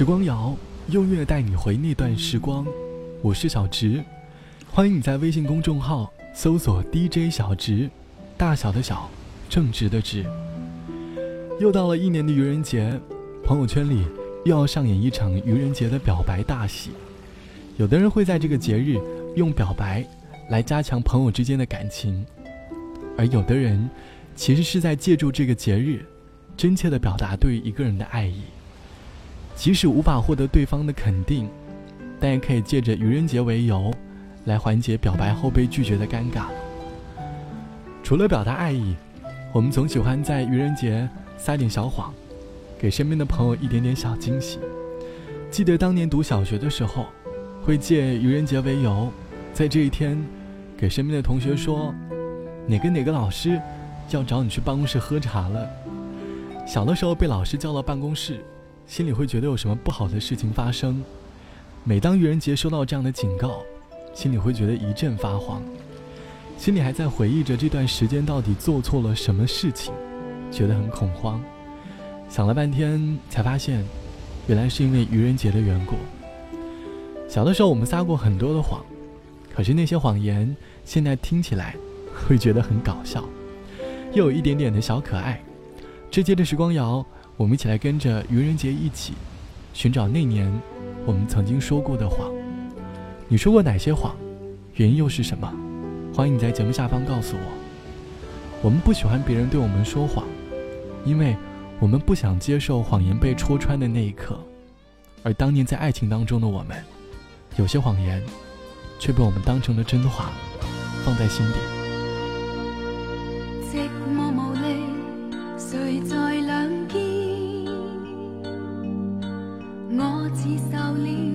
时光谣，用乐带你回那段时光。我是小直，欢迎你在微信公众号搜索 DJ 小直，大小的小，正直的直。又到了一年的愚人节，朋友圈里又要上演一场愚人节的表白大戏。有的人会在这个节日用表白来加强朋友之间的感情，而有的人其实是在借助这个节日，真切的表达对一个人的爱意。即使无法获得对方的肯定，但也可以借着愚人节为由，来缓解表白后被拒绝的尴尬。除了表达爱意，我们总喜欢在愚人节撒点小谎，给身边的朋友一点点小惊喜。记得当年读小学的时候，会借愚人节为由，在这一天，给身边的同学说，哪个哪个老师要找你去办公室喝茶了。小的时候被老师叫到办公室。心里会觉得有什么不好的事情发生。每当愚人节收到这样的警告，心里会觉得一阵发慌，心里还在回忆着这段时间到底做错了什么事情，觉得很恐慌。想了半天，才发现，原来是因为愚人节的缘故。小的时候我们撒过很多的谎，可是那些谎言现在听起来 会觉得很搞笑，又有一点点的小可爱。这节的时光谣。我们一起来跟着愚人节一起，寻找那年我们曾经说过的谎。你说过哪些谎？原因又是什么？欢迎你在节目下方告诉我。我们不喜欢别人对我们说谎，因为我们不想接受谎言被戳穿的那一刻。而当年在爱情当中的我们，有些谎言却被我们当成了真话，放在心底。寂寞无力，谁在两接受了。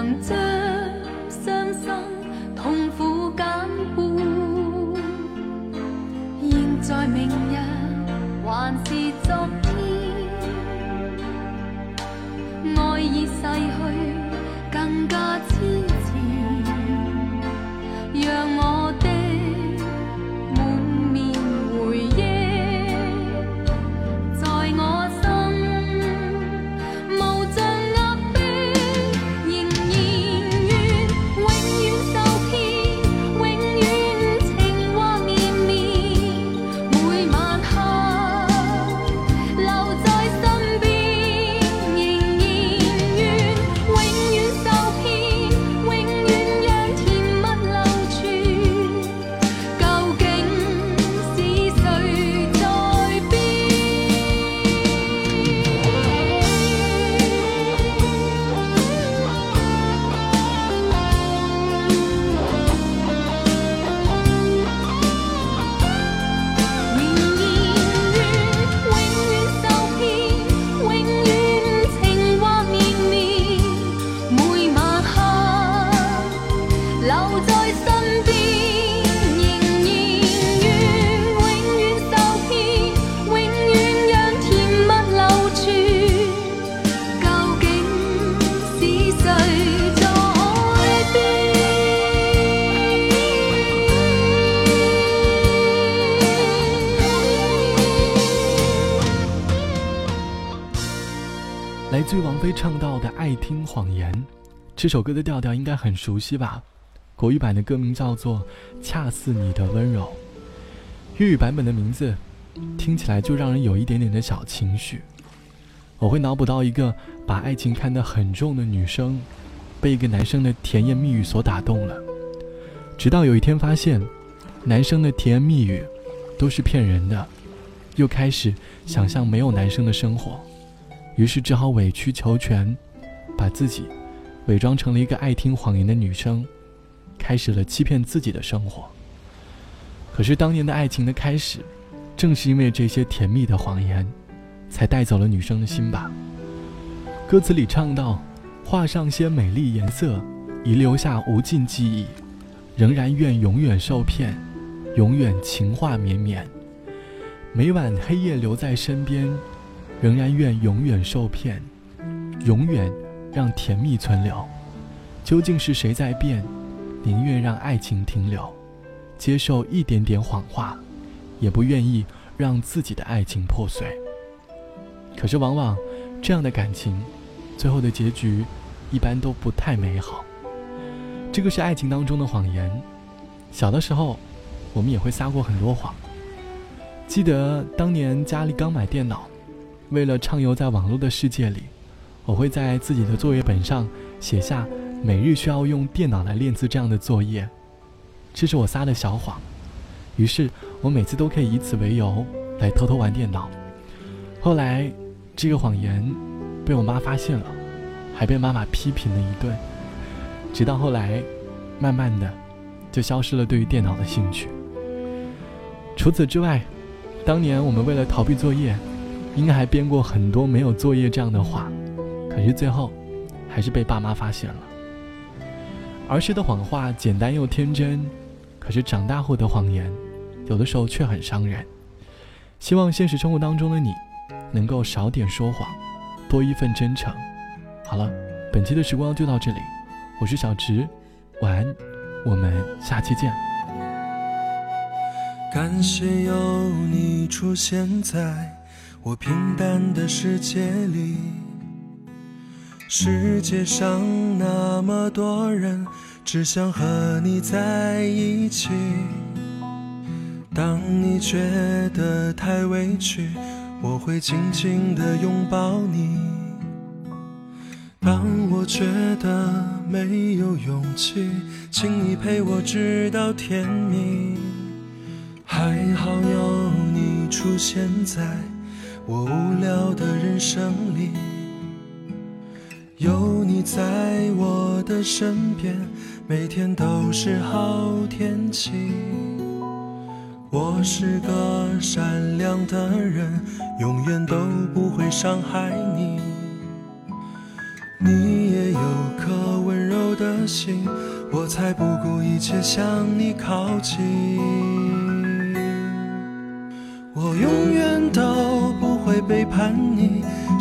能将伤心。唱到的《爱听谎言》，这首歌的调调应该很熟悉吧？国语版的歌名叫做《恰似你的温柔》，粤语版本的名字听起来就让人有一点点的小情绪。我会脑补到一个把爱情看得很重的女生，被一个男生的甜言蜜语所打动了，直到有一天发现，男生的甜言蜜语都是骗人的，又开始想象没有男生的生活，于是只好委曲求全，把自己伪装成了一个爱听谎言的女生，开始了欺骗自己的生活。可是当年的爱情的开始，正是因为这些甜蜜的谎言。才带走了女生的心吧。歌词里唱到：“画上些美丽颜色，遗留下无尽记忆，仍然愿永远受骗，永远情话绵绵。每晚黑夜留在身边，仍然愿永远受骗，永远让甜蜜存留。究竟是谁在变？宁愿让爱情停留，接受一点点谎话，也不愿意让自己的爱情破碎。”可是，往往这样的感情，最后的结局一般都不太美好。这个是爱情当中的谎言。小的时候，我们也会撒过很多谎。记得当年家里刚买电脑，为了畅游在网络的世界里，我会在自己的作业本上写下每日需要用电脑来练字这样的作业。这是我撒的小谎。于是我每次都可以以此为由来偷偷玩电脑。后来。这个谎言被我妈发现了，还被妈妈批评了一顿。直到后来，慢慢的就消失了对于电脑的兴趣。除此之外，当年我们为了逃避作业，应该还编过很多没有作业这样的话，可是最后还是被爸妈发现了。儿时的谎话简单又天真，可是长大后的谎言，有的时候却很伤人。希望现实生活当中的你。能够少点说谎，多一份真诚。好了，本期的时光就到这里，我是小直，晚安，我们下期见。感谢有你出现在我平淡的世界里，世界上那么多人，只想和你在一起。当你觉得太委屈。我会紧紧地拥抱你。当我觉得没有勇气，请你陪我直到天明。还好有你出现在我无聊的人生里，有你在我的身边，每天都是好天气。我是个善良的人，永远都不会伤害你。你也有颗温柔的心，我才不顾一切向你靠近。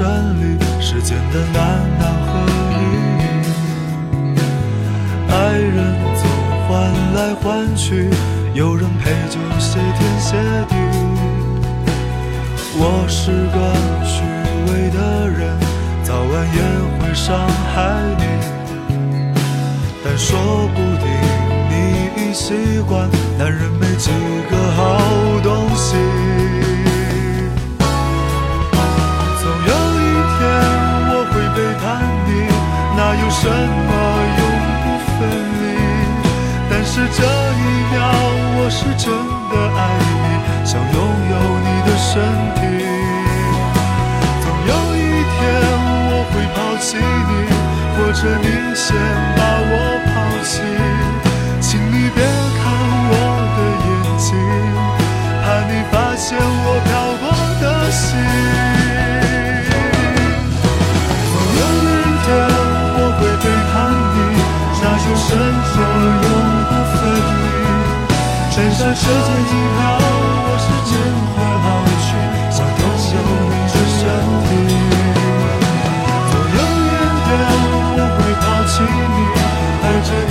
山里。间的难难和易。爱人总换来换去，有人陪就谢天谢地。我是个虚伪的人，早晚也会伤害你，但说不定你已习惯，男人没几个好东怎么永不分离？但是这一秒，我是真的爱你，想拥有你的身体。总有一天我会抛弃你，或者你先把我世界静好，我时间会老去，想丢受你的身体。总永远天，我会抛弃你，带着你。